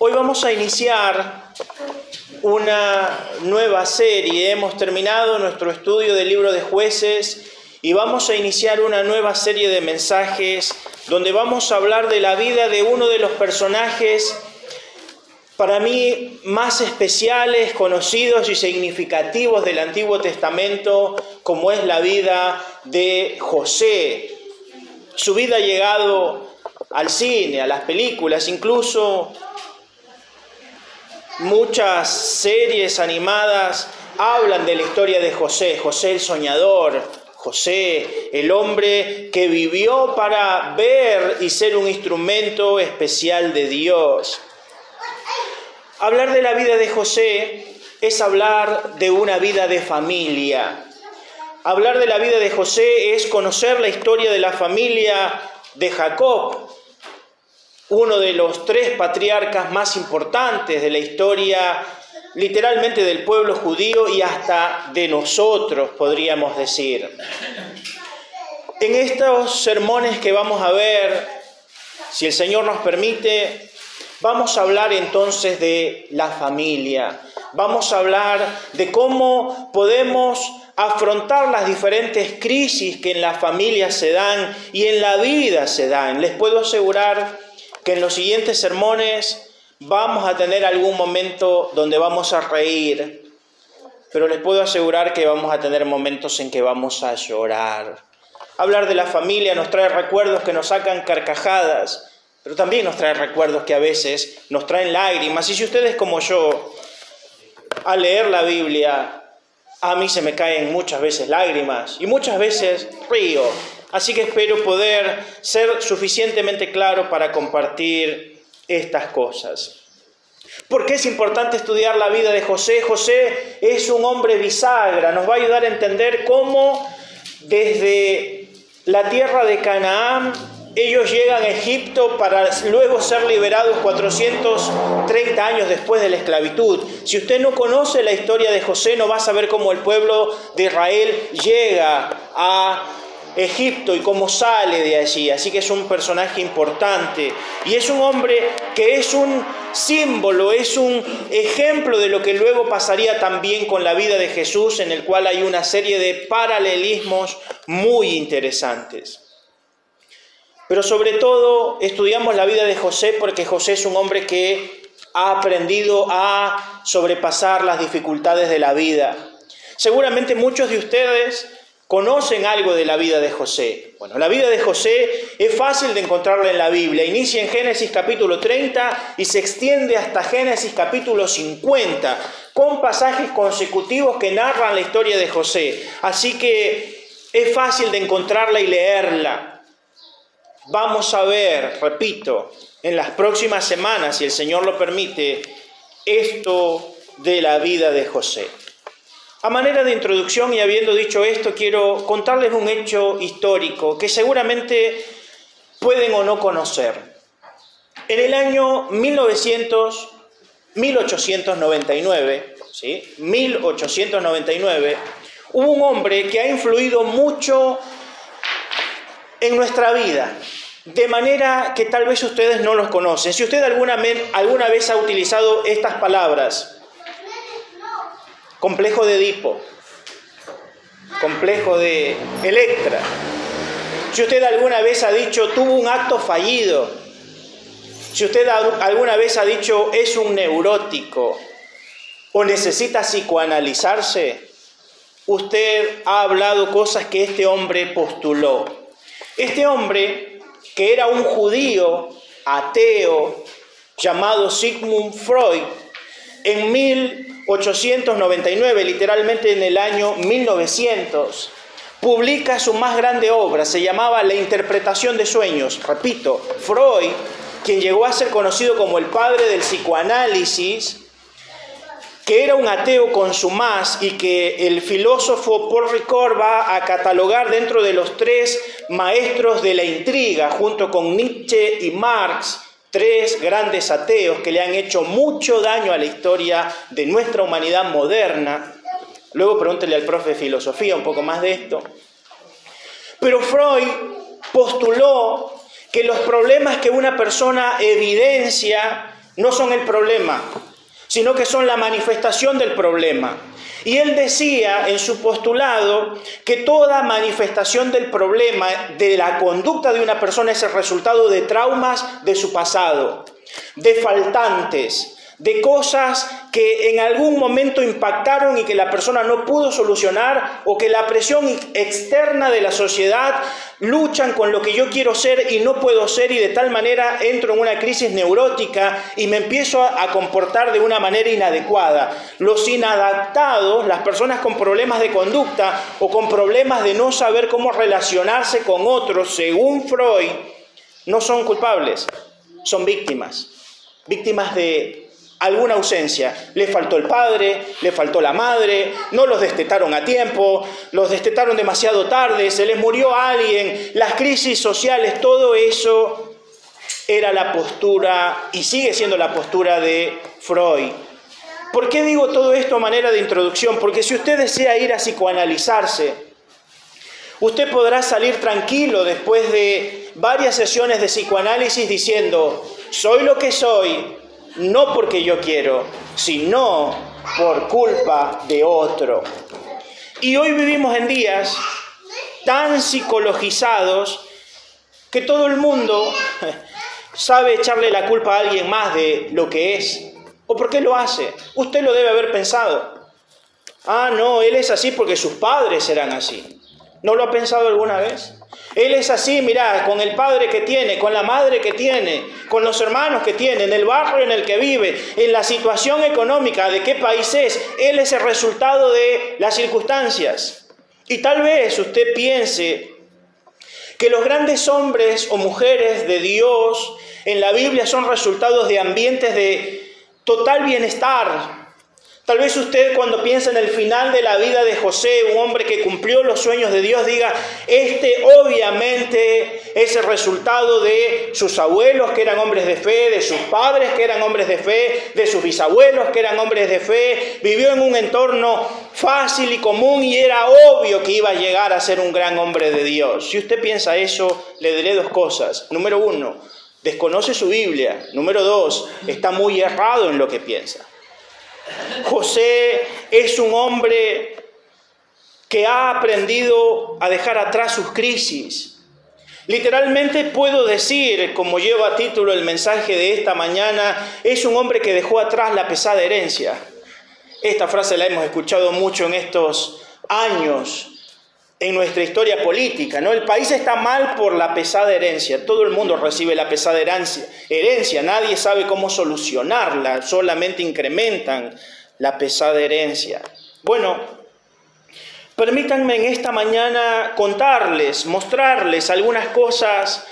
Hoy vamos a iniciar una nueva serie. Hemos terminado nuestro estudio del libro de jueces y vamos a iniciar una nueva serie de mensajes donde vamos a hablar de la vida de uno de los personajes para mí más especiales, conocidos y significativos del Antiguo Testamento, como es la vida de José. Su vida ha llegado al cine, a las películas, incluso muchas series animadas hablan de la historia de José, José el soñador, José el hombre que vivió para ver y ser un instrumento especial de Dios. Hablar de la vida de José es hablar de una vida de familia. Hablar de la vida de José es conocer la historia de la familia de Jacob, uno de los tres patriarcas más importantes de la historia literalmente del pueblo judío y hasta de nosotros, podríamos decir. En estos sermones que vamos a ver, si el Señor nos permite, Vamos a hablar entonces de la familia. Vamos a hablar de cómo podemos afrontar las diferentes crisis que en la familia se dan y en la vida se dan. Les puedo asegurar que en los siguientes sermones vamos a tener algún momento donde vamos a reír, pero les puedo asegurar que vamos a tener momentos en que vamos a llorar. Hablar de la familia nos trae recuerdos que nos sacan carcajadas, pero también nos trae recuerdos que a veces nos traen lágrimas. Y si ustedes como yo, al leer la Biblia, a mí se me caen muchas veces lágrimas y muchas veces río. Así que espero poder ser suficientemente claro para compartir estas cosas. ¿Por qué es importante estudiar la vida de José? José es un hombre bisagra, nos va a ayudar a entender cómo desde la tierra de Canaán ellos llegan a Egipto para luego ser liberados 430 años después de la esclavitud. Si usted no conoce la historia de José, no va a saber cómo el pueblo de Israel llega a Egipto y cómo sale de allí. Así que es un personaje importante. Y es un hombre que es un símbolo, es un ejemplo de lo que luego pasaría también con la vida de Jesús, en el cual hay una serie de paralelismos muy interesantes. Pero sobre todo estudiamos la vida de José porque José es un hombre que ha aprendido a sobrepasar las dificultades de la vida. Seguramente muchos de ustedes conocen algo de la vida de José. Bueno, la vida de José es fácil de encontrarla en la Biblia. Inicia en Génesis capítulo 30 y se extiende hasta Génesis capítulo 50, con pasajes consecutivos que narran la historia de José. Así que es fácil de encontrarla y leerla. Vamos a ver, repito, en las próximas semanas, si el Señor lo permite, esto de la vida de José. A manera de introducción y habiendo dicho esto, quiero contarles un hecho histórico que seguramente pueden o no conocer. En el año 1900, 1899, ¿sí? 1899, hubo un hombre que ha influido mucho en nuestra vida, de manera que tal vez ustedes no los conocen. Si usted alguna, alguna vez ha utilizado estas palabras, complejo de Edipo, complejo de Electra, si usted alguna vez ha dicho tuvo un acto fallido, si usted alguna vez ha dicho es un neurótico o necesita psicoanalizarse, usted ha hablado cosas que este hombre postuló. Este hombre, que era un judío ateo llamado Sigmund Freud, en 1899, literalmente en el año 1900, publica su más grande obra, se llamaba La interpretación de sueños. Repito, Freud, quien llegó a ser conocido como el padre del psicoanálisis, que era un ateo con su más y que el filósofo Paul Ricoeur va a catalogar dentro de los tres maestros de la intriga, junto con Nietzsche y Marx, tres grandes ateos que le han hecho mucho daño a la historia de nuestra humanidad moderna. Luego pregúntele al profe de filosofía un poco más de esto. Pero Freud postuló que los problemas que una persona evidencia no son el problema, sino que son la manifestación del problema. Y él decía en su postulado que toda manifestación del problema de la conducta de una persona es el resultado de traumas de su pasado, de faltantes, de cosas que en algún momento impactaron y que la persona no pudo solucionar o que la presión externa de la sociedad luchan con lo que yo quiero ser y no puedo ser y de tal manera entro en una crisis neurótica y me empiezo a comportar de una manera inadecuada. Los inadaptados, las personas con problemas de conducta o con problemas de no saber cómo relacionarse con otros, según Freud, no son culpables, son víctimas. Víctimas de alguna ausencia. Le faltó el padre, le faltó la madre, no los destetaron a tiempo, los destetaron demasiado tarde, se les murió alguien, las crisis sociales, todo eso era la postura y sigue siendo la postura de Freud. ¿Por qué digo todo esto a manera de introducción? Porque si usted desea ir a psicoanalizarse, usted podrá salir tranquilo después de varias sesiones de psicoanálisis diciendo, soy lo que soy, no porque yo quiero, sino por culpa de otro. Y hoy vivimos en días tan psicologizados que todo el mundo sabe echarle la culpa a alguien más de lo que es. ¿O por qué lo hace? Usted lo debe haber pensado. Ah, no, él es así porque sus padres eran así. ¿No lo ha pensado alguna vez? Él es así, mirá, con el padre que tiene, con la madre que tiene, con los hermanos que tiene, en el barrio en el que vive, en la situación económica de qué país es. Él es el resultado de las circunstancias. Y tal vez usted piense que los grandes hombres o mujeres de Dios en la Biblia son resultados de ambientes de total bienestar, Tal vez usted cuando piensa en el final de la vida de José, un hombre que cumplió los sueños de Dios, diga, este obviamente es el resultado de sus abuelos que eran hombres de fe, de sus padres que eran hombres de fe, de sus bisabuelos que eran hombres de fe, vivió en un entorno fácil y común y era obvio que iba a llegar a ser un gran hombre de Dios. Si usted piensa eso, le diré dos cosas. Número uno, desconoce su Biblia. Número dos, está muy errado en lo que piensa. José es un hombre que ha aprendido a dejar atrás sus crisis. Literalmente puedo decir, como lleva título el mensaje de esta mañana, es un hombre que dejó atrás la pesada herencia. Esta frase la hemos escuchado mucho en estos años en nuestra historia política, ¿no? El país está mal por la pesada herencia, todo el mundo recibe la pesada herencia, herencia, nadie sabe cómo solucionarla, solamente incrementan la pesada herencia. Bueno, permítanme en esta mañana contarles, mostrarles algunas cosas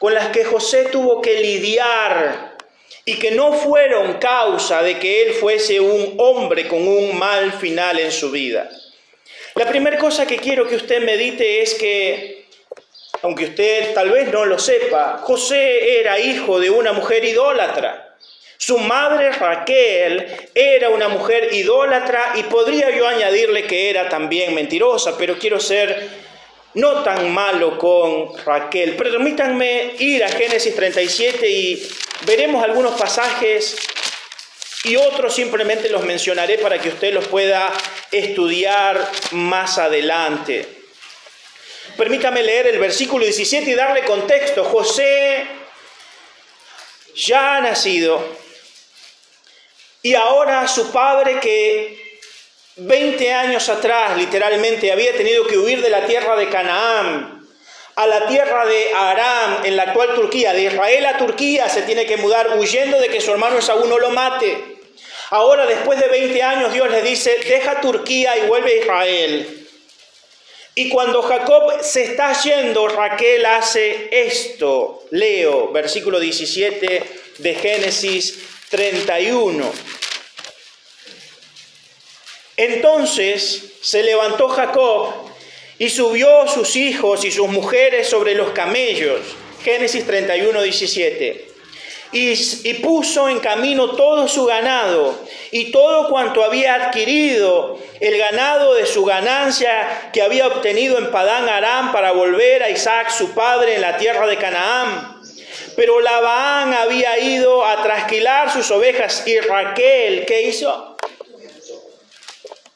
con las que José tuvo que lidiar y que no fueron causa de que él fuese un hombre con un mal final en su vida. La primera cosa que quiero que usted medite es que, aunque usted tal vez no lo sepa, José era hijo de una mujer idólatra. Su madre Raquel era una mujer idólatra y podría yo añadirle que era también mentirosa, pero quiero ser no tan malo con Raquel. Permítanme ir a Génesis 37 y veremos algunos pasajes y otros simplemente los mencionaré para que usted los pueda estudiar más adelante. Permítame leer el versículo 17 y darle contexto. José ya ha nacido y ahora su padre que 20 años atrás literalmente había tenido que huir de la tierra de Canaán a la tierra de Aram, en la actual Turquía, de Israel a Turquía, se tiene que mudar huyendo de que su hermano Esaú no lo mate. Ahora, después de 20 años, Dios le dice, deja Turquía y vuelve a Israel. Y cuando Jacob se está yendo, Raquel hace esto. Leo, versículo 17 de Génesis 31. Entonces se levantó Jacob y subió sus hijos y sus mujeres sobre los camellos. Génesis 31, 17 y, puso en camino todo su ganado y todo cuanto había adquirido, el ganado de su ganancia que había obtenido en Padán Aram para volver a Isaac su padre en la tierra de Canaán. Pero Labán había ido a trasquilar sus ovejas y Raquel, ¿qué hizo?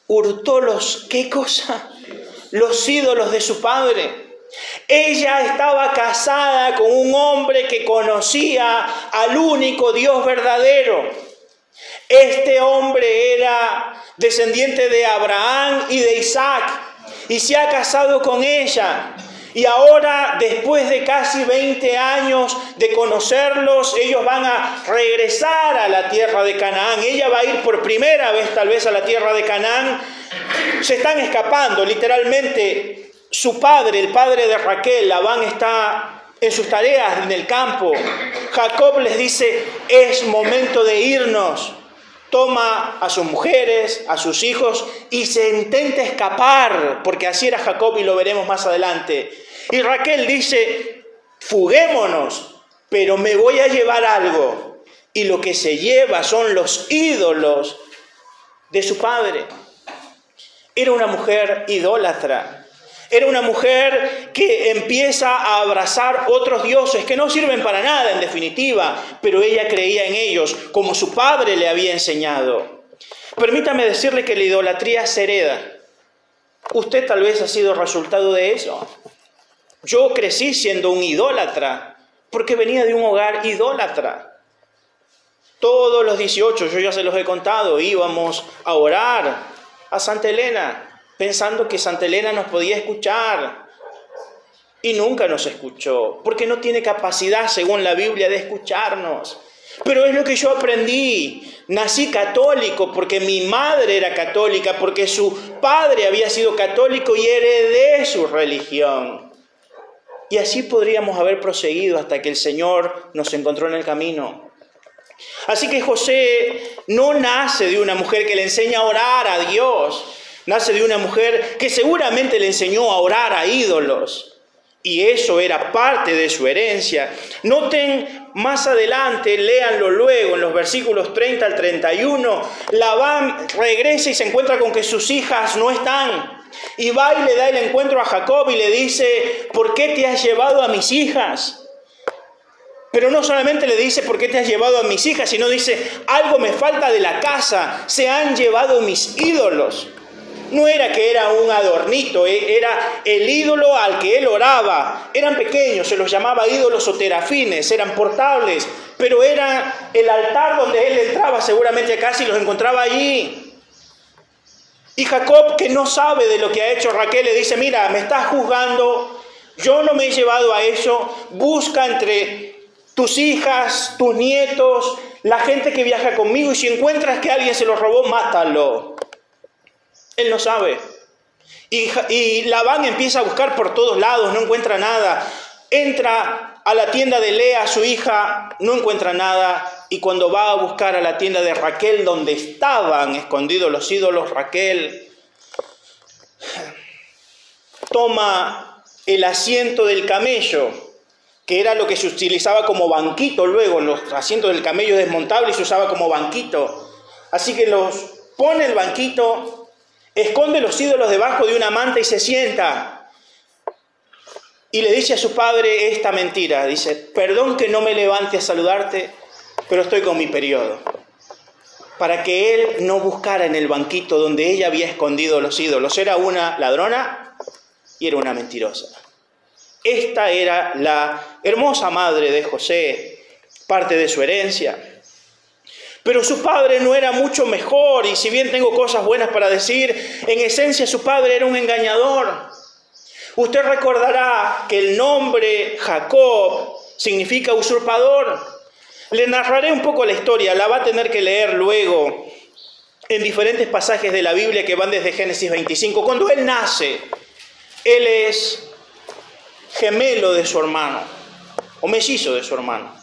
Hurtó los, ¿qué cosa? Los ídolos de su padre. Ella estaba casada con un hombre que conocía al único Dios verdadero. Este hombre era descendiente de Abraham y de Isaac y se ha casado con ella. Y ahora, después de casi 20 años de conocerlos, ellos van a regresar a la tierra de Canaán. Ella va a ir por primera vez tal vez a la tierra de Canaán. Se están escapando, literalmente su padre, el padre de Raquel, Labán está en sus tareas en el campo. Jacob les dice, es momento de irnos. Toma a sus mujeres, a sus hijos y se intenta escapar, porque así era Jacob y lo veremos más adelante. Y Raquel dice, fuguémonos, pero me voy a llevar algo. Y lo que se lleva son los ídolos de su padre. Era una mujer idólatra. Era una mujer que empieza a abrazar otros dioses que no sirven para nada en definitiva, pero ella creía en ellos como su padre le había enseñado. Permítame decirle que la idolatría se hereda. Usted tal vez ha sido resultado de eso. Yo crecí siendo un idólatra porque venía de un hogar idólatra. Todos los 18, yo ya se los he contado, íbamos a orar a Santa Elena pensando que Santa Elena nos podía escuchar. Y nunca nos escuchó, porque no tiene capacidad, según la Biblia, de escucharnos. Pero es lo que yo aprendí. Nací católico porque mi madre era católica, porque su padre había sido católico y heredé su religión. Y así podríamos haber proseguido hasta que el Señor nos encontró en el camino. Así que José no nace de una mujer que le enseña a orar a Dios, Nace de una mujer que seguramente le enseñó a orar a ídolos. Y eso era parte de su herencia. Noten más adelante, léanlo luego en los versículos 30 al 31. Labán regresa y se encuentra con que sus hijas no están. Y va y le da el encuentro a Jacob y le dice, ¿por qué te has llevado a mis hijas? Pero no solamente le dice, ¿por qué te has llevado a mis hijas? Sino dice, algo me falta de la casa, se han llevado mis ídolos. No era que era un adornito, eh, era el ídolo al que él oraba. Eran pequeños, se los llamaba ídolos o terafines, eran portables, pero era el altar donde él entraba, seguramente casi los encontraba allí. Y Jacob, que no sabe de lo que ha hecho Raquel, le dice, mira, me estás juzgando, yo no me he llevado a eso, busca entre tus hijas, tus nietos, la gente que viaja conmigo, y si encuentras que alguien se los robó, mátalo. Él no sabe. Y, y Labán empieza a buscar por todos lados, no encuentra nada. Entra a la tienda de Lea, su hija, no encuentra nada. Y cuando va a buscar a la tienda de Raquel, donde estaban escondidos los ídolos, Raquel toma el asiento del camello, que era lo que se utilizaba como banquito luego, los asientos del camello desmontable se usaba como banquito. Así que los pone el banquito esconde los ídolos debajo de una manta y se sienta. Y le dice a su padre esta mentira. Dice, perdón que no me levante a saludarte, pero estoy con mi periodo. Para que él no buscara en el banquito donde ella había escondido los ídolos. Era una ladrona y era una mentirosa. Esta era la hermosa madre de José, parte de su herencia. Pero su padre no era mucho mejor y si bien tengo cosas buenas para decir, en esencia su padre era un engañador. Usted recordará que el nombre Jacob significa usurpador. Le narraré un poco la historia, la va a tener que leer luego en diferentes pasajes de la Biblia que van desde Génesis 25. Cuando él nace, él es gemelo de su hermano, o mellizo de su hermano.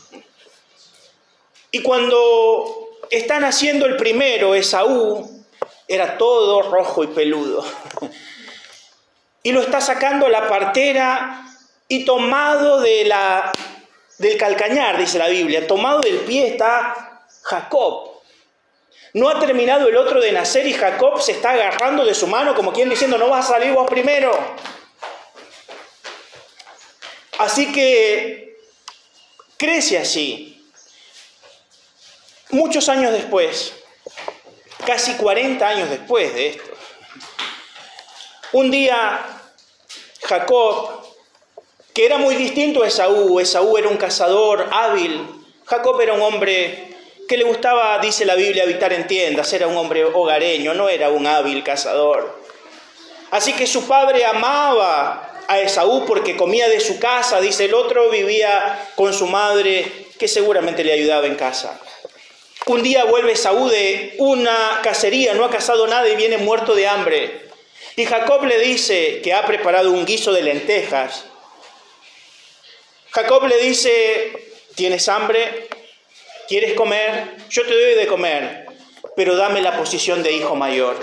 Y cuando están haciendo el primero, Esaú, era todo rojo y peludo. Y lo está sacando la partera y tomado de la, del calcañar, dice la Biblia, tomado del pie está Jacob. No ha terminado el otro de nacer y Jacob se está agarrando de su mano como quien diciendo, no vas a salir vos primero. Así que Crece así. Muchos años después, casi 40 años después de esto, un día Jacob, que era muy distinto a Esaú, Esaú era un cazador hábil, Jacob era un hombre que le gustaba, dice la Biblia, habitar en tiendas, era un hombre hogareño, no era un hábil cazador. Así que su padre amaba a Esaú porque comía de su casa, dice el otro, vivía con su madre que seguramente le ayudaba en casa. Un día vuelve Esaú de una cacería, no ha cazado nada y viene muerto de hambre. Y Jacob le dice que ha preparado un guiso de lentejas. Jacob le dice, ¿tienes hambre? ¿Quieres comer? Yo te doy de comer, pero dame la posición de hijo mayor.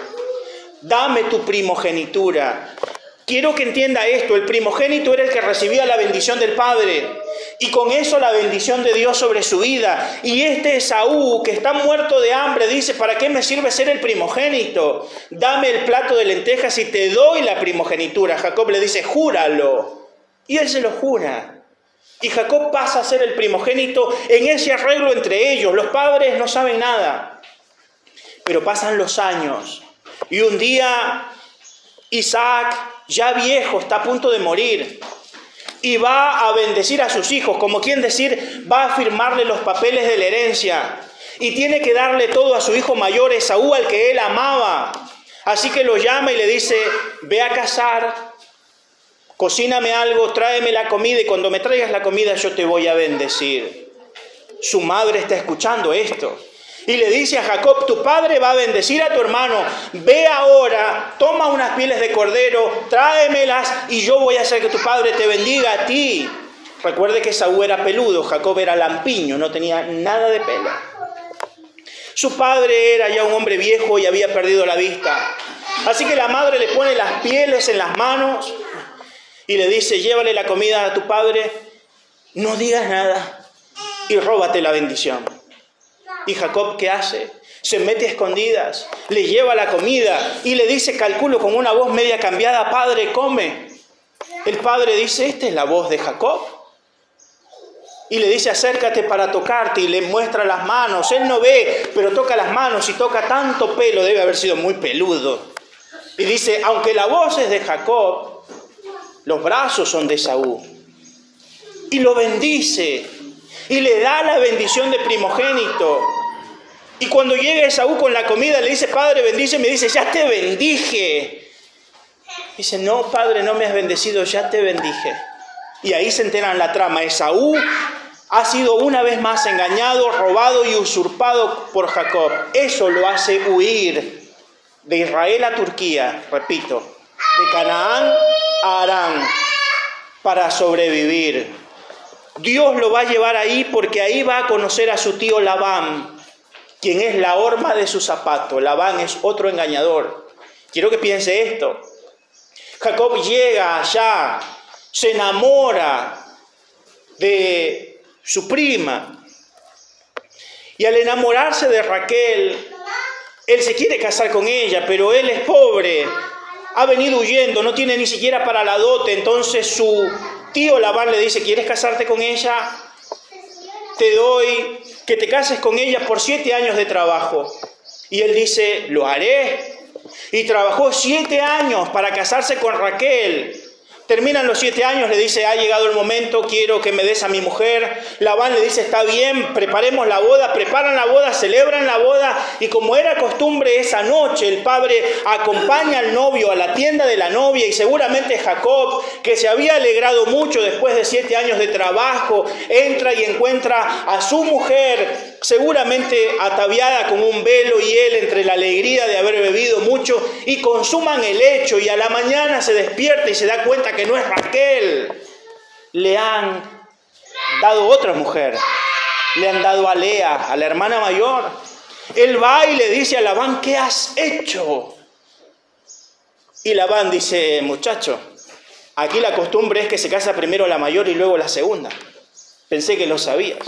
Dame tu primogenitura. Quiero que entienda esto, el primogénito era el que recibía la bendición del Padre y con eso la bendición de Dios sobre su vida. Y este Esaú, que está muerto de hambre, dice, ¿para qué me sirve ser el primogénito? Dame el plato de lentejas y te doy la primogenitura. Jacob le dice, júralo. Y él se lo jura. Y Jacob pasa a ser el primogénito en ese arreglo entre ellos. Los padres no saben nada. Pero pasan los años. Y un día Isaac, ya viejo, está a punto de morir. Y va a bendecir a sus hijos, como quien decir, va a firmarle los papeles de la herencia. Y tiene que darle todo a su hijo mayor, Esaú, al que él amaba. Así que lo llama y le dice, ve a cazar, cocíname algo, tráeme la comida y cuando me traigas la comida yo te voy a bendecir. Su madre está escuchando esto y le dice a Jacob, tu padre va a bendecir a tu hermano, ve ahora, toma unas pieles de cordero, tráemelas y yo voy a hacer que tu padre te bendiga a ti. Recuerde que Saúl era peludo, Jacob era lampiño, no tenía nada de pelo. Su padre era ya un hombre viejo y había perdido la vista. Así que la madre le pone las pieles en las manos y le dice, llévale la comida a tu padre, no digas nada y róbate la bendición. ¿Y Jacob qué hace? Se mete a escondidas, le lleva la comida y le dice, calculo con una voz media cambiada, Padre, come. El padre dice, esta es la voz de Jacob. Y le dice, acércate para tocarte y le muestra las manos. Él no ve, pero toca las manos y toca tanto pelo, debe haber sido muy peludo. Y dice, aunque la voz es de Jacob, los brazos son de Saúl. Y lo bendice y le da la bendición de primogénito. Y cuando llega Esaú con la comida, le dice, Padre, bendice, me dice, ya te bendije. Dice, no, Padre, no me has bendecido, ya te bendije. Y ahí se enteran la trama. Esaú ha sido una vez más engañado, robado y usurpado por Jacob. Eso lo hace huir de Israel a Turquía, repito, de Canaán a Arán, para sobrevivir. Dios lo va a llevar ahí porque ahí va a conocer a su tío Labán, quien es la horma de su zapato. Labán es otro engañador. Quiero que piense esto. Jacob llega allá, se enamora de su prima. Y al enamorarse de Raquel, él se quiere casar con ella, pero él es pobre, ha venido huyendo, no tiene ni siquiera para la dote, entonces su tío Labán le dice, ¿quieres casarte con ella? Te doy que te cases con ella por siete años de trabajo. Y él dice, lo haré. Y trabajó siete años para casarse con Raquel. Terminan los siete años, le dice, ha llegado el momento, quiero que me des a mi mujer. Labán le dice, está bien, preparemos la boda, preparan la boda, celebran la boda. Y como era costumbre esa noche, el padre acompaña al novio a la tienda de la novia y seguramente Jacob, que se había alegrado mucho después de siete años de trabajo, entra y encuentra a su mujer seguramente ataviada con un velo y él entre la alegría de haber bebido mucho y consuman el hecho y a la mañana se despierta y se da cuenta que no es Raquel. Le han dado otra mujer. Le han dado a Lea, a la hermana mayor. Él va y le dice a Labán, ¿qué has hecho? Y Labán dice, muchacho, aquí la costumbre es que se casa primero la mayor y luego la segunda. Pensé que lo sabías.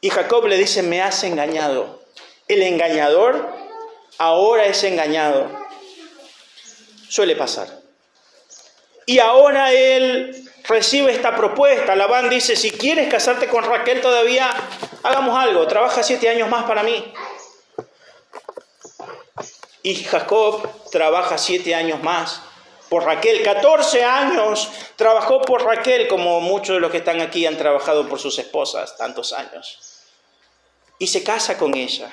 Y Jacob le dice, me has engañado. El engañador ahora es engañado. Suele pasar. Y ahora él recibe esta propuesta. Labán dice, si quieres casarte con Raquel todavía, hagamos algo, trabaja siete años más para mí. Y Jacob trabaja siete años más por Raquel. 14 años trabajó por Raquel, como muchos de los que están aquí han trabajado por sus esposas, tantos años. Y se casa con ella.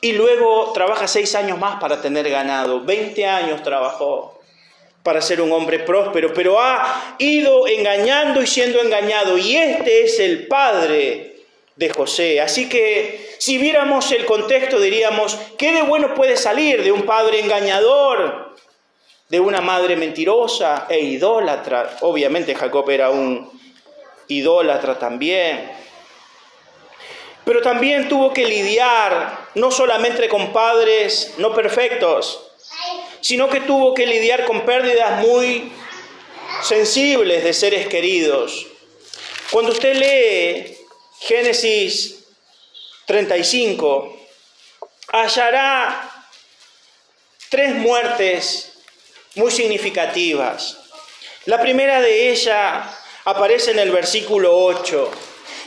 Y luego trabaja seis años más para tener ganado. 20 años trabajó para ser un hombre próspero, pero ha ido engañando y siendo engañado. Y este es el padre de José. Así que si viéramos el contexto diríamos, ¿qué de bueno puede salir de un padre engañador? de una madre mentirosa e idólatra. Obviamente Jacob era un idólatra también. Pero también tuvo que lidiar no solamente con padres no perfectos, sino que tuvo que lidiar con pérdidas muy sensibles de seres queridos. Cuando usted lee Génesis 35, hallará tres muertes muy significativas. La primera de ellas aparece en el versículo 8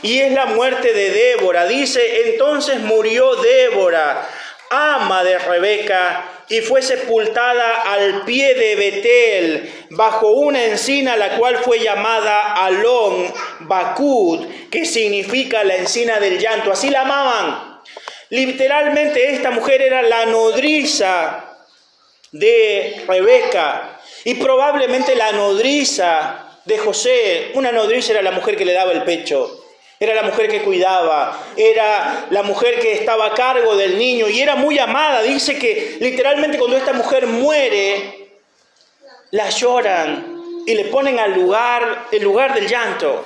y es la muerte de Débora. Dice, entonces murió Débora, ama de Rebeca, y fue sepultada al pie de Betel, bajo una encina la cual fue llamada Alon Bakud, que significa la encina del llanto. Así la amaban. Literalmente esta mujer era la nodriza de Rebeca y probablemente la nodriza de José. Una nodriza era la mujer que le daba el pecho, era la mujer que cuidaba, era la mujer que estaba a cargo del niño y era muy amada. Dice que literalmente cuando esta mujer muere, la lloran y le ponen al lugar, el lugar del llanto.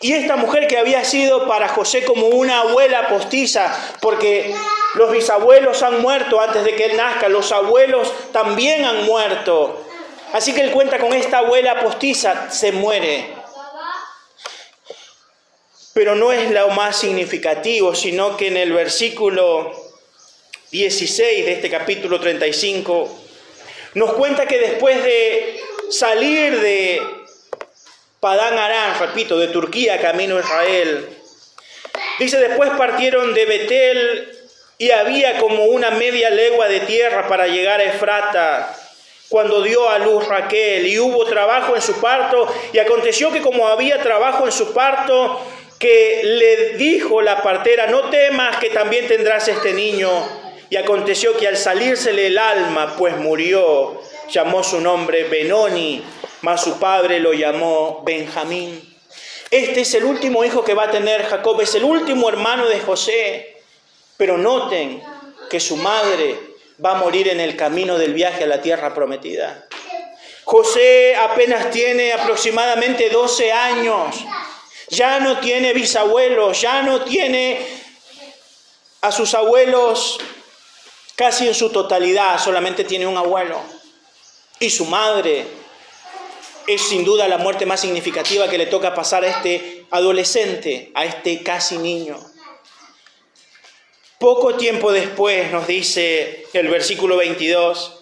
Y esta mujer que había sido para José como una abuela postiza, porque los bisabuelos han muerto antes de que él nazca, los abuelos también han muerto. Así que él cuenta con esta abuela postiza, se muere. Pero no es lo más significativo, sino que en el versículo 16 de este capítulo 35 nos cuenta que después de salir de Padán Arán, repito, de Turquía camino a Israel, dice después partieron de Betel y había como una media legua de tierra para llegar a Efrata cuando dio a luz Raquel y hubo trabajo en su parto y aconteció que como había trabajo en su parto que le dijo la partera no temas que también tendrás este niño y aconteció que al salírsele el alma pues murió llamó su nombre Benoni mas su padre lo llamó Benjamín este es el último hijo que va a tener Jacob es el último hermano de José pero noten que su madre va a morir en el camino del viaje a la tierra prometida. José apenas tiene aproximadamente 12 años. Ya no tiene bisabuelos, ya no tiene a sus abuelos casi en su totalidad, solamente tiene un abuelo. Y su madre es sin duda la muerte más significativa que le toca pasar a este adolescente, a este casi niño. Poco tiempo después nos dice el versículo 22,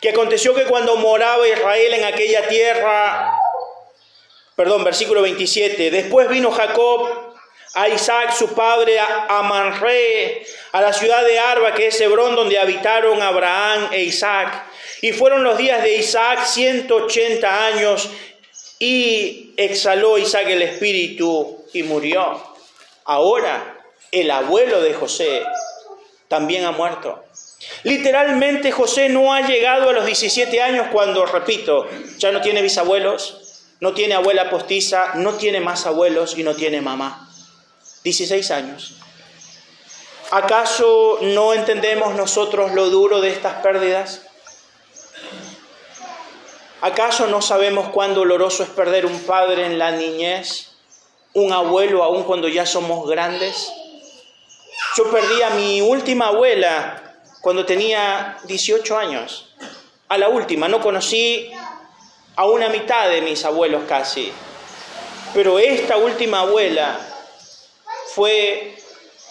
que aconteció que cuando moraba Israel en aquella tierra, perdón, versículo 27, después vino Jacob a Isaac su padre a Manre, a la ciudad de Arba, que es Hebrón, donde habitaron Abraham e Isaac. Y fueron los días de Isaac 180 años y exhaló Isaac el espíritu y murió. Ahora el abuelo de José, también ha muerto. Literalmente José no ha llegado a los 17 años cuando, repito, ya no tiene bisabuelos, no tiene abuela postiza, no tiene más abuelos y no tiene mamá. 16 años. ¿Acaso no entendemos nosotros lo duro de estas pérdidas? ¿Acaso no sabemos cuán doloroso es perder un padre en la niñez, un abuelo aún cuando ya somos grandes? Yo perdí a mi última abuela cuando tenía 18 años. A la última, no conocí a una mitad de mis abuelos casi. Pero esta última abuela fue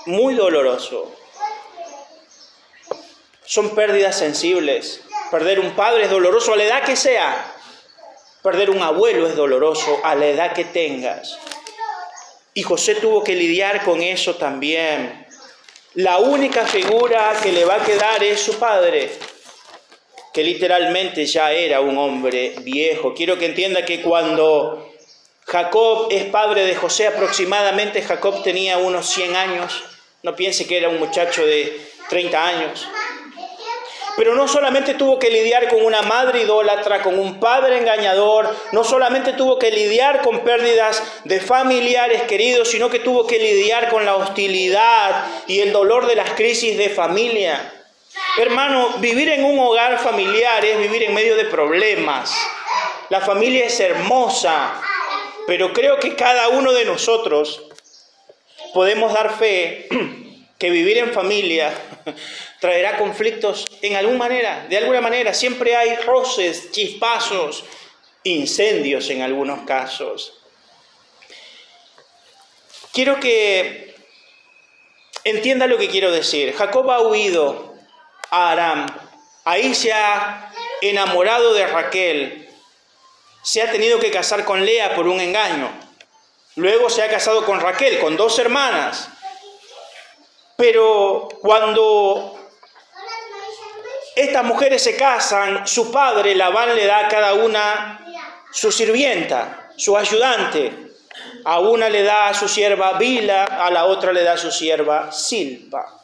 muy doloroso. Son pérdidas sensibles. Perder un padre es doloroso a la edad que sea. Perder un abuelo es doloroso a la edad que tengas. Y José tuvo que lidiar con eso también. La única figura que le va a quedar es su padre, que literalmente ya era un hombre viejo. Quiero que entienda que cuando Jacob es padre de José, aproximadamente Jacob tenía unos 100 años. No piense que era un muchacho de 30 años. Pero no solamente tuvo que lidiar con una madre idólatra, con un padre engañador, no solamente tuvo que lidiar con pérdidas de familiares queridos, sino que tuvo que lidiar con la hostilidad y el dolor de las crisis de familia. Hermano, vivir en un hogar familiar es vivir en medio de problemas. La familia es hermosa, pero creo que cada uno de nosotros podemos dar fe que vivir en familia traerá conflictos en alguna manera, de alguna manera. Siempre hay roces, chispazos, incendios en algunos casos. Quiero que entienda lo que quiero decir. Jacob ha huido Aram. Ahí se ha enamorado de Raquel. Se ha tenido que casar con Lea por un engaño. Luego se ha casado con Raquel, con dos hermanas. Pero cuando estas mujeres se casan, su padre Labán le da a cada una su sirvienta, su ayudante. A una le da a su sierva Bila, a la otra le da a su sierva Silpa.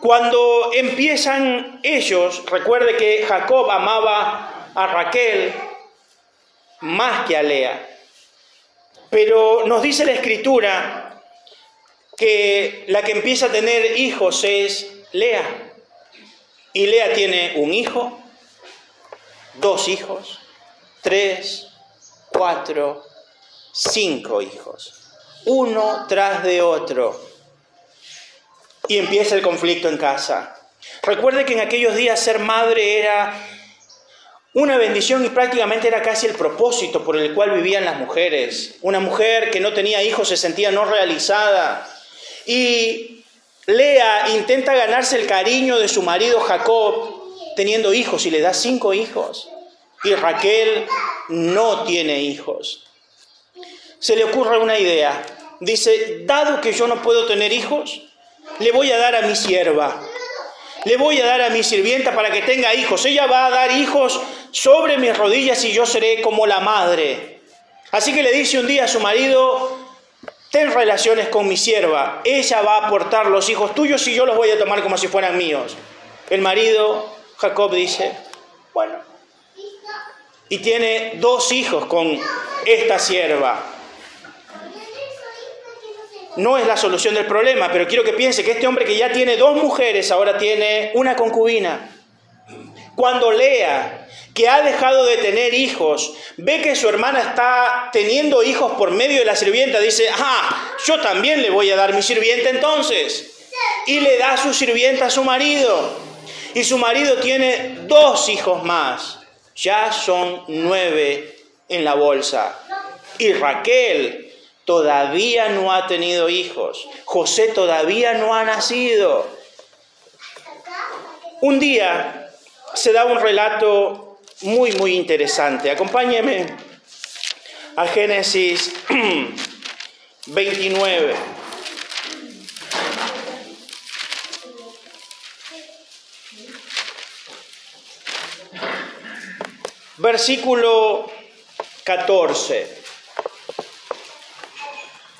Cuando empiezan ellos, recuerde que Jacob amaba a Raquel más que a Lea. Pero nos dice la escritura que la que empieza a tener hijos es Lea. Y Lea tiene un hijo, dos hijos, tres, cuatro, cinco hijos, uno tras de otro. Y empieza el conflicto en casa. Recuerde que en aquellos días ser madre era una bendición y prácticamente era casi el propósito por el cual vivían las mujeres. Una mujer que no tenía hijos se sentía no realizada. Y Lea intenta ganarse el cariño de su marido Jacob teniendo hijos y le da cinco hijos. Y Raquel no tiene hijos. Se le ocurre una idea. Dice, dado que yo no puedo tener hijos, le voy a dar a mi sierva. Le voy a dar a mi sirvienta para que tenga hijos. Ella va a dar hijos sobre mis rodillas y yo seré como la madre. Así que le dice un día a su marido, ten relaciones con mi sierva, ella va a aportar los hijos tuyos y yo los voy a tomar como si fueran míos. El marido, Jacob, dice, bueno, y tiene dos hijos con esta sierva. No es la solución del problema, pero quiero que piense que este hombre que ya tiene dos mujeres ahora tiene una concubina. Cuando lea que ha dejado de tener hijos, ve que su hermana está teniendo hijos por medio de la sirvienta, dice, ah, yo también le voy a dar mi sirvienta entonces. Y le da su sirvienta a su marido. Y su marido tiene dos hijos más. Ya son nueve en la bolsa. Y Raquel todavía no ha tenido hijos. José todavía no ha nacido. Un día se da un relato muy, muy interesante. Acompáñeme a Génesis 29. Versículo 14.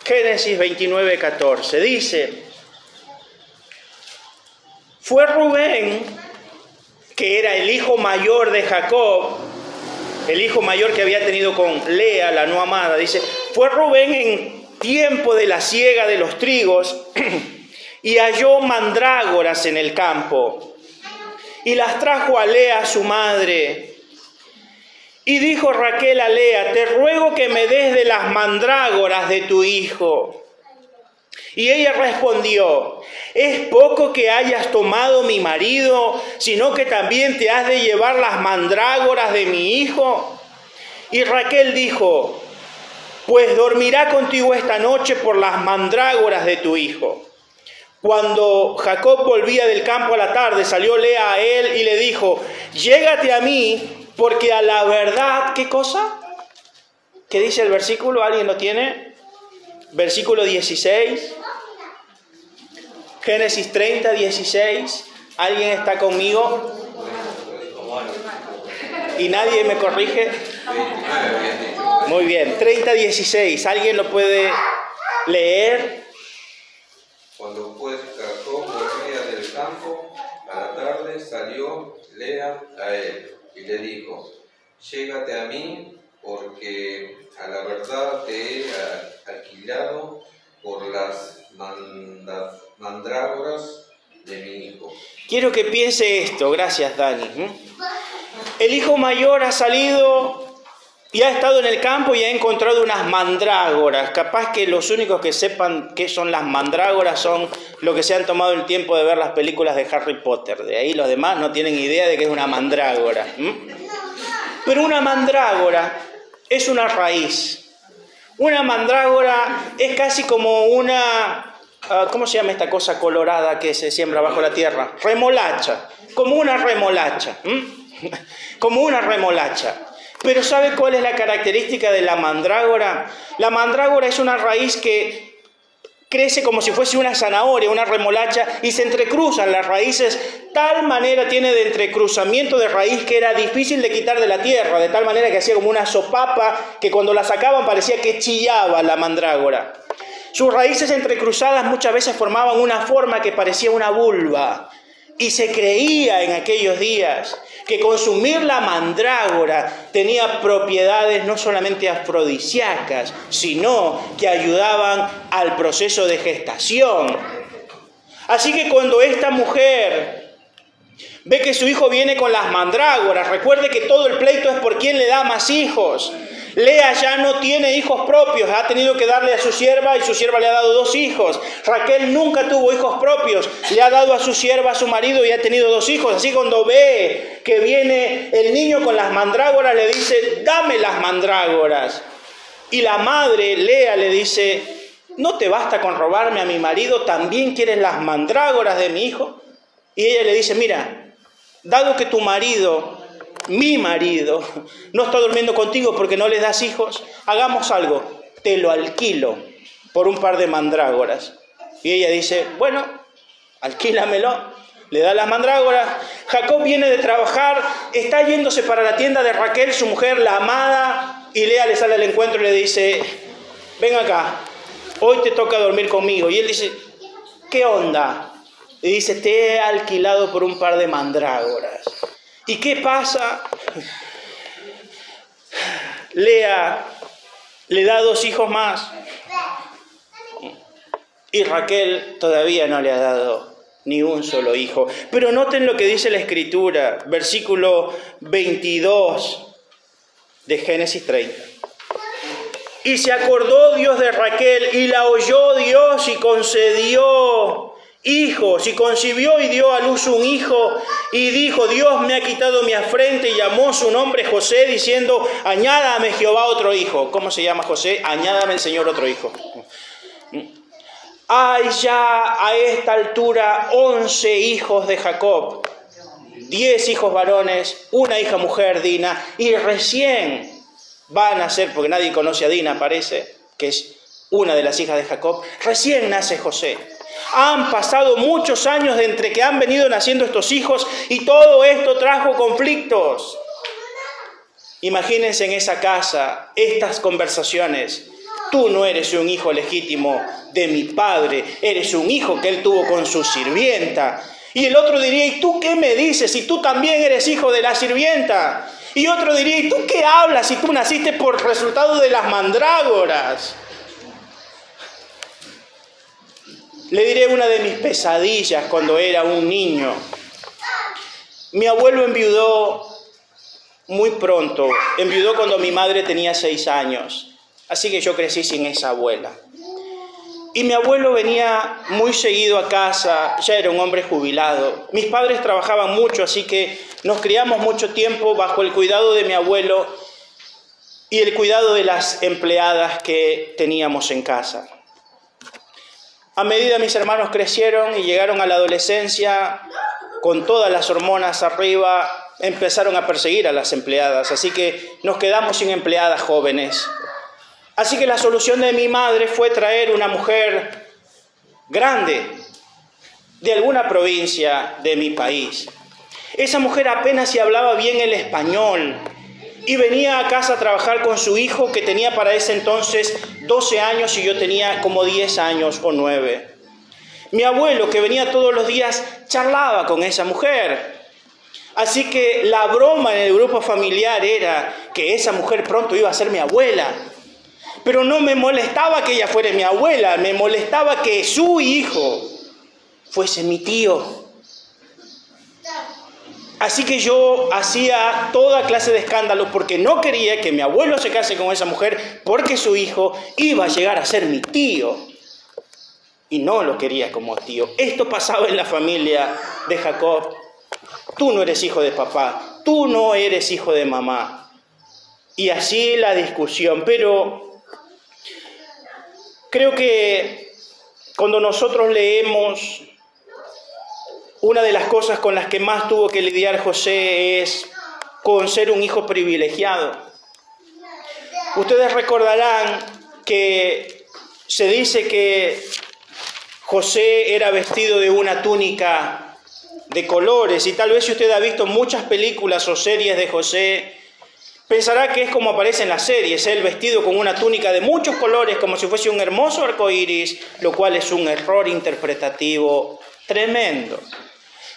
Génesis 29, 14. Dice, fue Rubén que era el hijo mayor de Jacob, el hijo mayor que había tenido con Lea, la no amada, dice, fue Rubén en tiempo de la siega de los trigos y halló mandrágoras en el campo y las trajo a Lea su madre. Y dijo Raquel a Lea, te ruego que me des de las mandrágoras de tu hijo. Y ella respondió, es poco que hayas tomado mi marido, sino que también te has de llevar las mandrágoras de mi hijo. Y Raquel dijo, pues dormirá contigo esta noche por las mandrágoras de tu hijo. Cuando Jacob volvía del campo a la tarde, salió Lea a él y le dijo, llégate a mí Porque a la verdad, ¿qué cosa? ¿Qué dice el versículo? ¿Alguien lo tiene? Versículo 16. Génesis 30, 16. ¿Alguien está conmigo? ¿Y nadie me corrige? Muy bien, 30, 16. ¿Alguien lo puede leer? Cuando pues Jacob volvía del campo, a la tarde salió Lea a él y le dijo, llégate a mí porque a la verdad te he alquilado por las mandrágoras de mi hijo. Quiero que piense esto, gracias Dani. El hijo mayor ha salido y ha estado en el campo y ha encontrado unas mandrágoras. Capaz que los únicos que sepan qué son las mandrágoras son los que se han tomado el tiempo de ver las películas de Harry Potter. De ahí los demás no tienen idea de qué es una mandrágora. Pero una mandrágora es una raíz. Una mandrágora es casi como una... Ah, ¿Cómo se llama esta cosa colorada que se siembra bajo la tierra? Remolacha. Como una remolacha. Como una remolacha. Pero ¿sabe cuál es la característica de la mandrágora? La mandrágora es una raíz que crece como si fuese una zanahoria, una remolacha, y se entrecruzan las raíces, tal manera tiene de entrecruzamiento de raíz que era difícil de quitar de la tierra, de tal manera que hacía como una sopapa que cuando la sacaban parecía que chillaba la mandrágora. Sus raíces entrecruzadas muchas veces formaban una forma que parecía una vulva, y se creía en aquellos días que consumir la mandrágora tenía propiedades no solamente afrodisíacas, sino que ayudaban al proceso de gestación. Así que cuando esta mujer ve que su hijo viene con las mandrágoras, recuerde que todo el pleito es por quién le da más hijos. Lea ya no tiene hijos propios, ha tenido que darle a su sierva y su sierva le ha dado dos hijos. Raquel nunca tuvo hijos propios, le ha dado a su sierva a su marido y ha tenido dos hijos. Así cuando ve que viene el niño con las mandrágoras, le dice, dame las mandrágoras. Y la madre, Lea, le dice, ¿no te basta con robarme a mi marido? ¿También quieres las mandrágoras de mi hijo? Y ella le dice, mira, dado que tu marido mi marido no está durmiendo contigo porque no le das hijos, hagamos algo, te lo alquilo por un par de mandrágoras. Y ella dice, bueno, alquílamelo, le da las mandrágoras. Jacob viene de trabajar, está yéndose para la tienda de Raquel, su mujer, la amada, y Lea le sale al encuentro y le dice, ven acá, hoy te toca dormir conmigo. Y él dice, ¿qué onda? Y dice, te he alquilado por un par de mandrágoras. ¿Y qué pasa? Lea le da dos hijos más. Y Raquel todavía no le ha dado ni un solo hijo. Pero noten lo que dice la escritura, versículo 22 de Génesis 30. Y se acordó Dios de Raquel y la oyó Dios y concedió hijos y concibió y dio a luz un hijo y dijo, Dios me ha quitado mi afrente y llamó su nombre José diciendo, añádame Jehová otro hijo. ¿Cómo se llama José? Añádame el Señor otro hijo. Hay ya a esta altura once hijos de Jacob, diez hijos varones, una hija mujer, Dina, y recién van a ser, porque nadie conoce a Dina, parece, que es una de las hijas de Jacob, recién nace José. Han pasado muchos años entre que han venido naciendo estos hijos y todo esto trajo conflictos. Imagínense en esa casa estas conversaciones. Tú no eres un hijo legítimo de mi padre, eres un hijo que él tuvo con su sirvienta. Y el otro diría, ¿y tú qué me dices si tú también eres hijo de la sirvienta? Y otro diría, ¿y tú qué hablas si tú naciste por resultado de las mandrágoras? Le diré una de mis pesadillas cuando era un niño. Mi abuelo enviudó muy pronto, enviudó cuando mi madre tenía seis años, así que yo crecí sin esa abuela. Y mi abuelo venía muy seguido a casa, ya era un hombre jubilado. Mis padres trabajaban mucho, así que nos criamos mucho tiempo bajo el cuidado de mi abuelo y el cuidado de las empleadas que teníamos en casa. A medida mis hermanos crecieron y llegaron a la adolescencia, con todas las hormonas arriba, empezaron a perseguir a las empleadas, así que nos quedamos sin empleadas jóvenes. Así que la solución de mi madre fue traer una mujer grande de alguna provincia de mi país. Esa mujer apenas si hablaba bien el español y venía a casa a trabajar con su hijo que tenía para ese entonces 12 años y yo tenía como 10 años o 9. Mi abuelo que venía todos los días charlaba con esa mujer. Así que la broma en el grupo familiar era que esa mujer pronto iba a ser mi abuela. Pero no me molestaba que ella fuera mi abuela, me molestaba que su hijo fuese mi tío. Así que yo hacía toda clase de escándalo porque no quería que mi abuelo se case con esa mujer porque su hijo iba a llegar a ser mi tío. Y no lo quería como tío. Esto pasaba en la familia de Jacob. Tú no eres hijo de papá, tú no eres hijo de mamá. Y así la discusión. Pero creo que cuando nosotros leemos una de las cosas con las que más tuvo que lidiar José es con ser un hijo privilegiado. Ustedes recordarán que se dice que José era vestido de una túnica de colores y tal vez si usted ha visto muchas películas o series de José, pensará que es como aparece en las series, él vestido con una túnica de muchos colores como si fuese un hermoso arco iris, lo cual es un error interpretativo tremendo.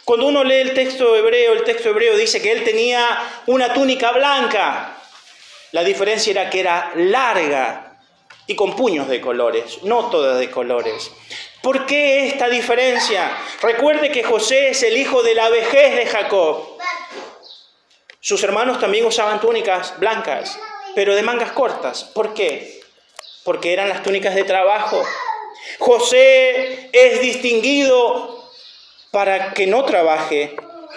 Cuando uno lee el texto hebreo, el texto hebreo dice que él tenía una túnica blanca. La diferencia era que era larga y con puños de colores, no todas de colores. ¿Por qué esta diferencia? Recuerde que José es el hijo de la vejez de Jacob. Sus hermanos también usaban túnicas blancas, pero de mangas cortas. ¿Por qué? Porque eran las túnicas de trabajo. José es distinguido para que no trabaje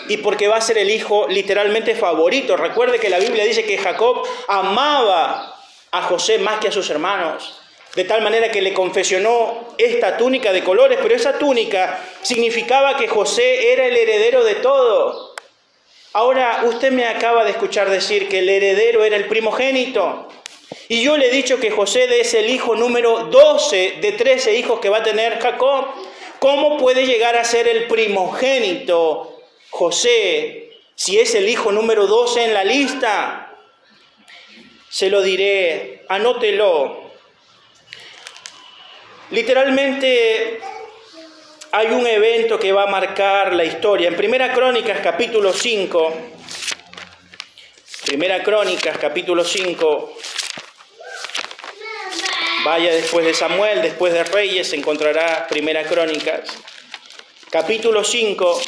y porque va a ser el hijo literalmente favorito. Recuerde que la Biblia dice que Jacob amaba a José más que a sus hermanos, de tal manera que le confesionó esta túnica de colores, pero esa túnica significaba que José era el heredero de todo. Ahora usted me acaba de escuchar decir que el heredero era el primogénito. Y yo le he dicho que José es el hijo número 12 de 13 hijos que va a tener Jacob. ¿Cómo puede llegar a ser el primogénito José si es el hijo número 12 en la lista? Se lo diré, anótelo. Literalmente hay un evento que va a marcar la historia. En Primera Crónicas capítulo 5, Primera Crónicas capítulo 5, Vaya después de Samuel, después de Reyes, encontrará Primera Crónicas. Capítulo 5,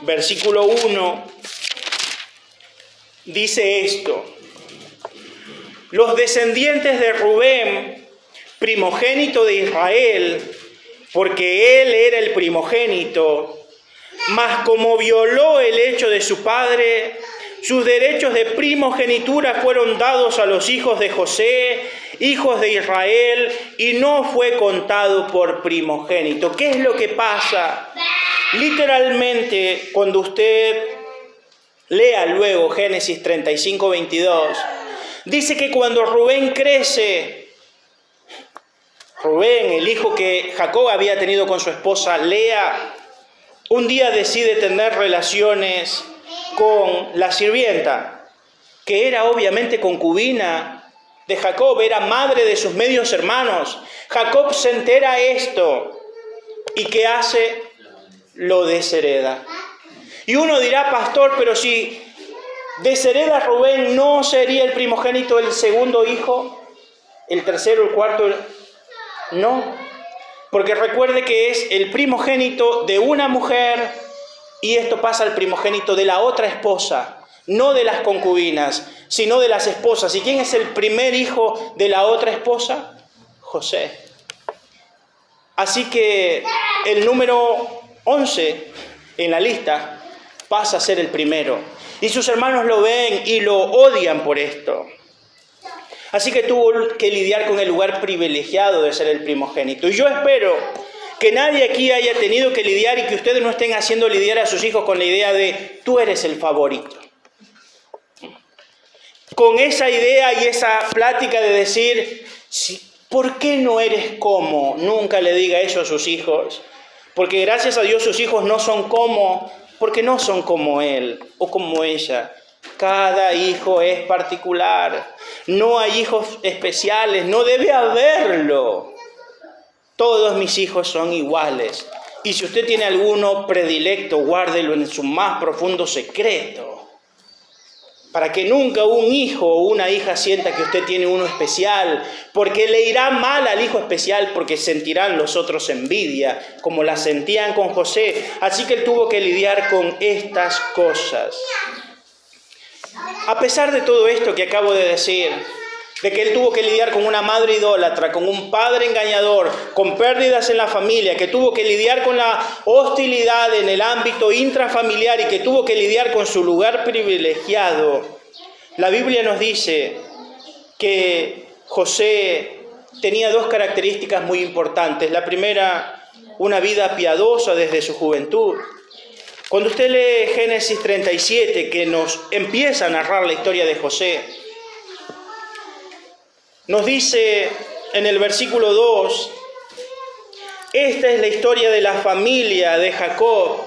versículo 1, dice esto. Los descendientes de Rubén, primogénito de Israel, porque él era el primogénito, mas como violó el hecho de su padre, sus derechos de primogenitura fueron dados a los hijos de José hijos de Israel, y no fue contado por primogénito. ¿Qué es lo que pasa? Literalmente, cuando usted lea luego Génesis 35, 22, dice que cuando Rubén crece, Rubén, el hijo que Jacob había tenido con su esposa Lea, un día decide tener relaciones con la sirvienta, que era obviamente concubina de Jacob, era madre de sus medios hermanos. Jacob se entera esto y ¿qué hace? Lo deshereda. Y uno dirá, pastor, pero si deshereda Rubén, ¿no sería el primogénito el segundo hijo? ¿El tercero, el cuarto? No, porque recuerde que es el primogénito de una mujer y esto pasa al primogénito de la otra esposa no de las concubinas, sino de las esposas. ¿Y quién es el primer hijo de la otra esposa? José. Así que el número 11 en la lista pasa a ser el primero. Y sus hermanos lo ven y lo odian por esto. Así que tuvo que lidiar con el lugar privilegiado de ser el primogénito. Y yo espero que nadie aquí haya tenido que lidiar y que ustedes no estén haciendo lidiar a sus hijos con la idea de tú eres el favorito. Con esa idea y esa plática de decir, ¿por qué no eres como? Nunca le diga eso a sus hijos. Porque gracias a Dios sus hijos no son como, porque no son como él o como ella. Cada hijo es particular. No hay hijos especiales, no debe haberlo. Todos mis hijos son iguales. Y si usted tiene alguno predilecto, guárdelo en su más profundo secreto. Para que nunca un hijo o una hija sienta que usted tiene uno especial, porque le irá mal al hijo especial porque sentirán los otros envidia, como la sentían con José. Así que él tuvo que lidiar con estas cosas. A pesar de todo esto que acabo de decir, de que él tuvo que lidiar con una madre idólatra, con un padre engañador, con pérdidas en la familia, que tuvo que lidiar con la hostilidad en el ámbito intrafamiliar y que tuvo que lidiar con su lugar privilegiado. La Biblia nos dice que José tenía dos características muy importantes. La primera, una vida piadosa desde su juventud. Cuando usted lee Génesis 37, que nos empieza a narrar la historia de José, nos dice en el versículo 2, esta es la historia de la familia de Jacob.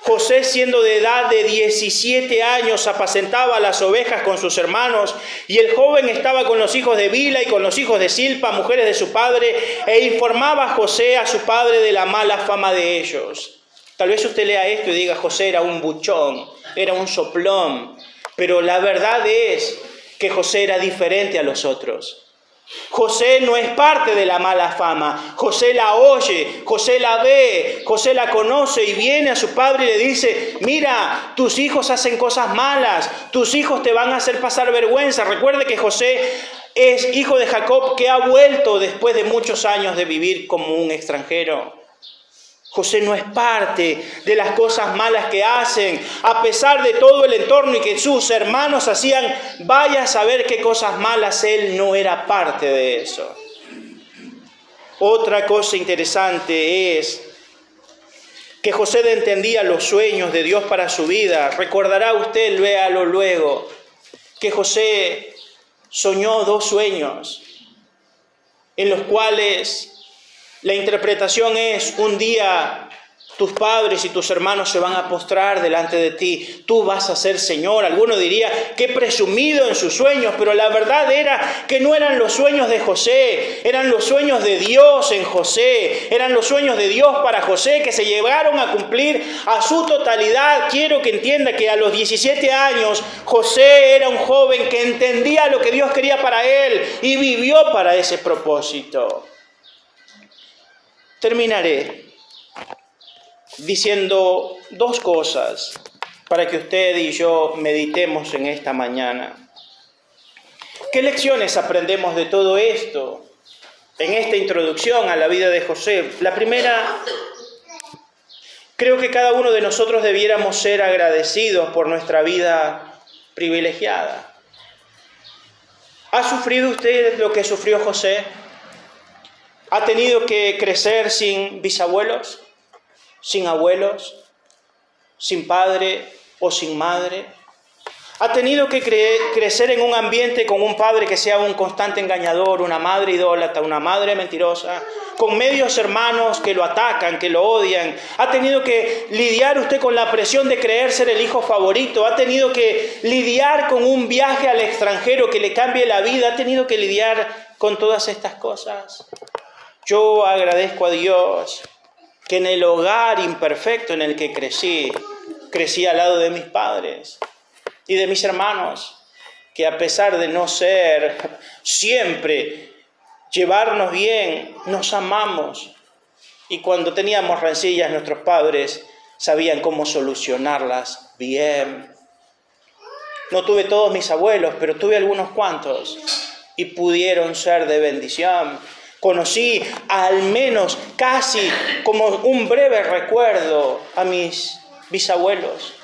José, siendo de edad de 17 años, apacentaba las ovejas con sus hermanos, y el joven estaba con los hijos de Bila y con los hijos de Silpa, mujeres de su padre, e informaba a José a su padre de la mala fama de ellos. Tal vez usted lea esto y diga, José era un buchón, era un soplón, pero la verdad es que José era diferente a los otros. José no es parte de la mala fama. José la oye, José la ve, José la conoce y viene a su padre y le dice, mira, tus hijos hacen cosas malas, tus hijos te van a hacer pasar vergüenza. Recuerde que José es hijo de Jacob que ha vuelto después de muchos años de vivir como un extranjero. José no es parte de las cosas malas que hacen, a pesar de todo el entorno y que sus hermanos hacían, vaya a saber qué cosas malas, él no era parte de eso. Otra cosa interesante es que José entendía los sueños de Dios para su vida. Recordará usted, léalo luego, que José soñó dos sueños en los cuales la interpretación es, un día tus padres y tus hermanos se van a postrar delante de ti, tú vas a ser Señor. Alguno diría, qué presumido en sus sueños, pero la verdad era que no eran los sueños de José, eran los sueños de Dios en José, eran los sueños de Dios para José que se llegaron a cumplir a su totalidad. Quiero que entienda que a los 17 años José era un joven que entendía lo que Dios quería para él y vivió para ese propósito. Terminaré diciendo dos cosas para que usted y yo meditemos en esta mañana. ¿Qué lecciones aprendemos de todo esto en esta introducción a la vida de José? La primera, creo que cada uno de nosotros debiéramos ser agradecidos por nuestra vida privilegiada. ¿Ha sufrido usted lo que sufrió José? Ha tenido que crecer sin bisabuelos, sin abuelos, sin padre o sin madre. Ha tenido que crecer en un ambiente con un padre que sea un constante engañador, una madre idólatra, una madre mentirosa, con medios hermanos que lo atacan, que lo odian. Ha tenido que lidiar usted con la presión de creer ser el hijo favorito. Ha tenido que lidiar con un viaje al extranjero que le cambie la vida. Ha tenido que lidiar con todas estas cosas. Yo agradezco a Dios que en el hogar imperfecto en el que crecí, crecí al lado de mis padres y de mis hermanos, que a pesar de no ser siempre llevarnos bien, nos amamos. Y cuando teníamos rencillas, nuestros padres sabían cómo solucionarlas bien. No tuve todos mis abuelos, pero tuve algunos cuantos y pudieron ser de bendición. Conocí al menos casi como un breve recuerdo a mis bisabuelos.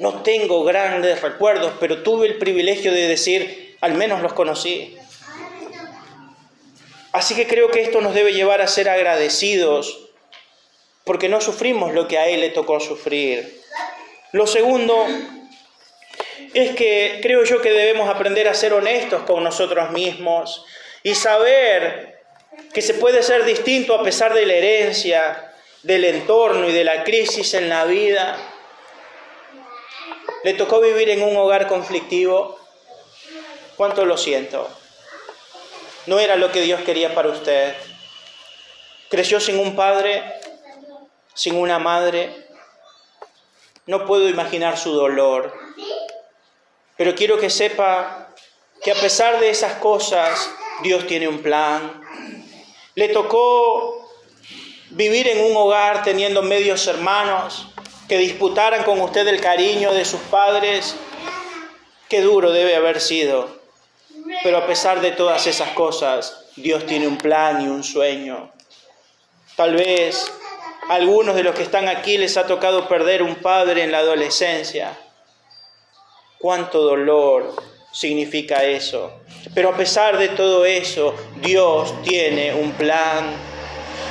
No tengo grandes recuerdos, pero tuve el privilegio de decir, al menos los conocí. Así que creo que esto nos debe llevar a ser agradecidos, porque no sufrimos lo que a Él le tocó sufrir. Lo segundo es que creo yo que debemos aprender a ser honestos con nosotros mismos y saber que se puede ser distinto a pesar de la herencia, del entorno y de la crisis en la vida. Le tocó vivir en un hogar conflictivo. ¿Cuánto lo siento? No era lo que Dios quería para usted. Creció sin un padre, sin una madre. No puedo imaginar su dolor. Pero quiero que sepa que a pesar de esas cosas, Dios tiene un plan. Le tocó vivir en un hogar teniendo medios hermanos que disputaran con usted el cariño de sus padres. Qué duro debe haber sido. Pero a pesar de todas esas cosas, Dios tiene un plan y un sueño. Tal vez a algunos de los que están aquí les ha tocado perder un padre en la adolescencia. Cuánto dolor significa eso. Pero a pesar de todo eso, Dios tiene un plan.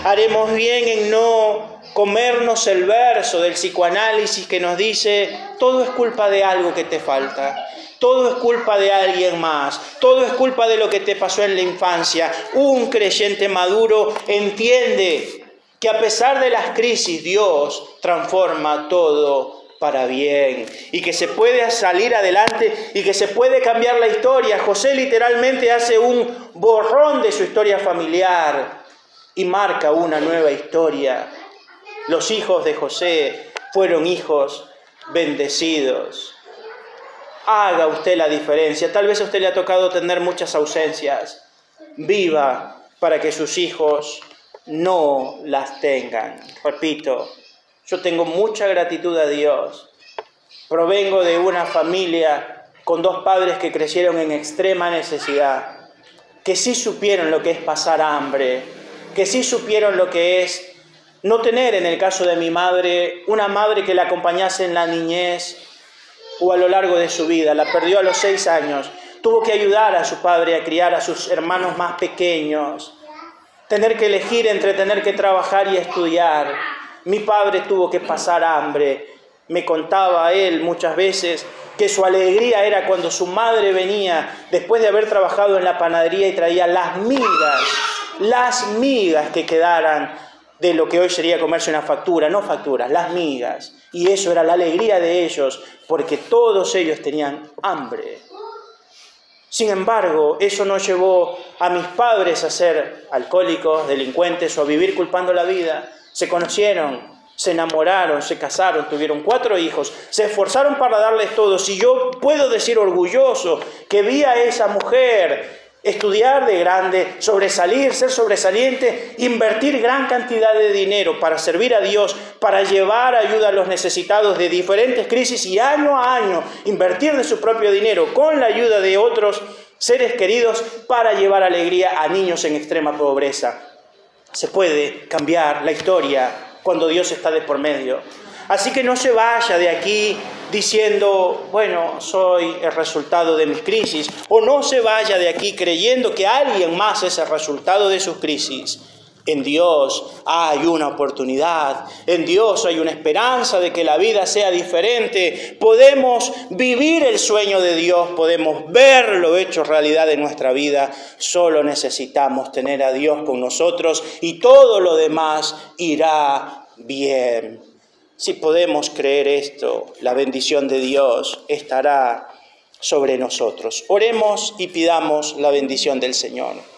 Haremos bien en no comernos el verso del psicoanálisis que nos dice, todo es culpa de algo que te falta. Todo es culpa de alguien más. Todo es culpa de lo que te pasó en la infancia. Un creyente maduro entiende que a pesar de las crisis, Dios transforma todo para bien y que se puede salir adelante y que se puede cambiar la historia. José literalmente hace un borrón de su historia familiar y marca una nueva historia. Los hijos de José fueron hijos bendecidos. Haga usted la diferencia. Tal vez a usted le ha tocado tener muchas ausencias. Viva para que sus hijos no las tengan. Repito, yo tengo mucha gratitud a Dios. Provengo de una familia con dos padres que crecieron en extrema necesidad, que sí supieron lo que es pasar hambre, que sí supieron lo que es no tener, en el caso de mi madre, una madre que la acompañase en la niñez o a lo largo de su vida. La perdió a los seis años. Tuvo que ayudar a su padre a criar a sus hermanos más pequeños. Tener que elegir entre tener que trabajar y estudiar mi padre tuvo que pasar hambre. Me contaba él muchas veces que su alegría era cuando su madre venía después de haber trabajado en la panadería y traía las migas, las migas que quedaran de lo que hoy sería comerse una factura, no facturas, las migas. Y eso era la alegría de ellos, porque todos ellos tenían hambre. Sin embargo, eso no llevó a mis padres a ser alcohólicos, delincuentes o a vivir culpando la vida, se conocieron, se enamoraron, se casaron, tuvieron cuatro hijos, se esforzaron para darles todo. Si yo puedo decir orgulloso que vi a esa mujer estudiar de grande, sobresalir, ser sobresaliente, invertir gran cantidad de dinero para servir a Dios, para llevar ayuda a los necesitados de diferentes crisis y año a año invertir de su propio dinero con la ayuda de otros seres queridos para llevar alegría a niños en extrema pobreza se puede cambiar la historia cuando Dios está de por medio. Así que no se vaya de aquí diciendo, bueno, soy el resultado de mis crisis, o no se vaya de aquí creyendo que alguien más es el resultado de sus crisis. En Dios hay una oportunidad, en Dios hay una esperanza de que la vida sea diferente. Podemos vivir el sueño de Dios, podemos verlo hecho realidad en nuestra vida. Solo necesitamos tener a Dios con nosotros y todo lo demás irá bien. Si podemos creer esto, la bendición de Dios estará sobre nosotros. Oremos y pidamos la bendición del Señor.